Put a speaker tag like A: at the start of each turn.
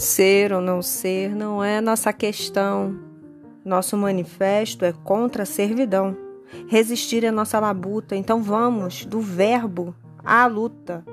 A: Ser ou não ser não é nossa questão. Nosso manifesto é contra a servidão. Resistir é nossa labuta, então vamos do verbo à luta.